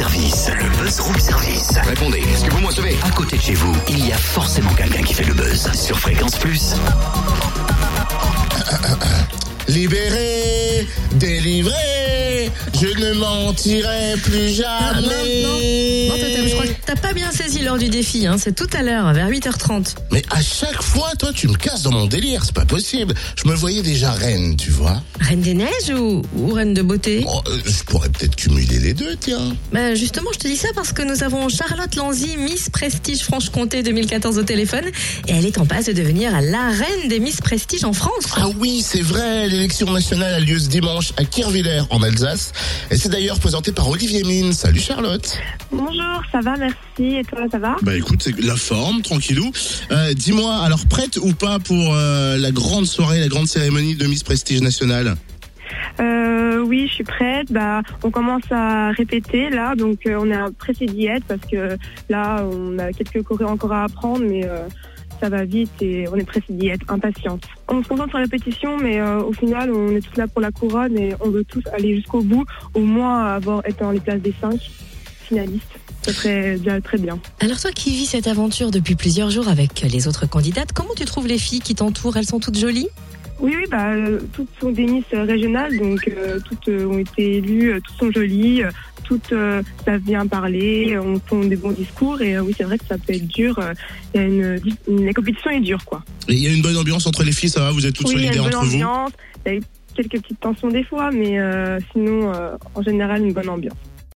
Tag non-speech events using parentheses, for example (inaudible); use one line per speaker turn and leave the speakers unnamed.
service. Le buzz room service. Répondez, est-ce que vous me recevez? À côté de chez vous, il y a forcément quelqu'un qui fait le buzz. Sur Fréquence Plus. (coughs)
Libéré, délivré, je ne mentirai plus
Ah,
jamais.
T'as pas bien saisi l'heure du défi. Hein. C'est tout à l'heure, vers 8h30.
Mais à chaque fois, toi, tu me casses dans mon délire, c'est pas possible. Je me voyais déjà reine, tu vois.
Reine des neiges ou, ou reine de beauté?
Oh, euh, je pourrais peut-être cumuler les deux, tiens.
Bah, Justement, je te dis ça parce que nous avons Charlotte Lanzy, Miss Prestige Franche-Comté 2014 au téléphone. Et elle est en passe de devenir la reine des Miss Prestige en France.
Ah oui, c'est vrai, l'élection nationale a lieu ce dimanche à Kirviller, en Alsace. Et c'est d'ailleurs présenté par Olivier Mine. Salut Charlotte.
Bonjour, ça va, merci. Et toi, ça va
Bah écoute, c'est la forme, tranquillou. Euh, Dis-moi, alors prête ou pas pour euh, la grande soirée, la grande cérémonie de Miss Prestige nationale?
Euh, Oui, je suis prête. Bah, on commence à répéter là, donc euh, on est pressé d'y être parce que là, on a quelques chorés encore à apprendre, mais euh, ça va vite et on est pressé d'y être, impatiente. On se concentre sur la répétition, mais au final, on est tous là pour la couronne et on veut tous aller jusqu'au bout, au moins avoir être dans les places des cinq finalistes. Ça serait déjà très bien.
Alors toi qui vis cette aventure depuis plusieurs jours avec les autres candidates, comment tu trouves les filles qui t'entourent? Elles sont toutes jolies?
Oui, oui, bah, toutes sont des Miss euh, régionales, donc euh, toutes euh, ont été élues, toutes sont jolies, toutes euh, savent bien parler, on font des bons discours, et euh, oui, c'est vrai que ça peut être dur. euh, il y a une, une- la compétition est dure, quoi.
Et il y a une bonne ambiance entre les filles, ça va? Vous êtes toutes
oui, il y a une
solidaires
bonne
entre vous?
ambiance, il y a eu quelques petites tensions des fois, mais euh, sinon, euh, en général, une bonne ambiance.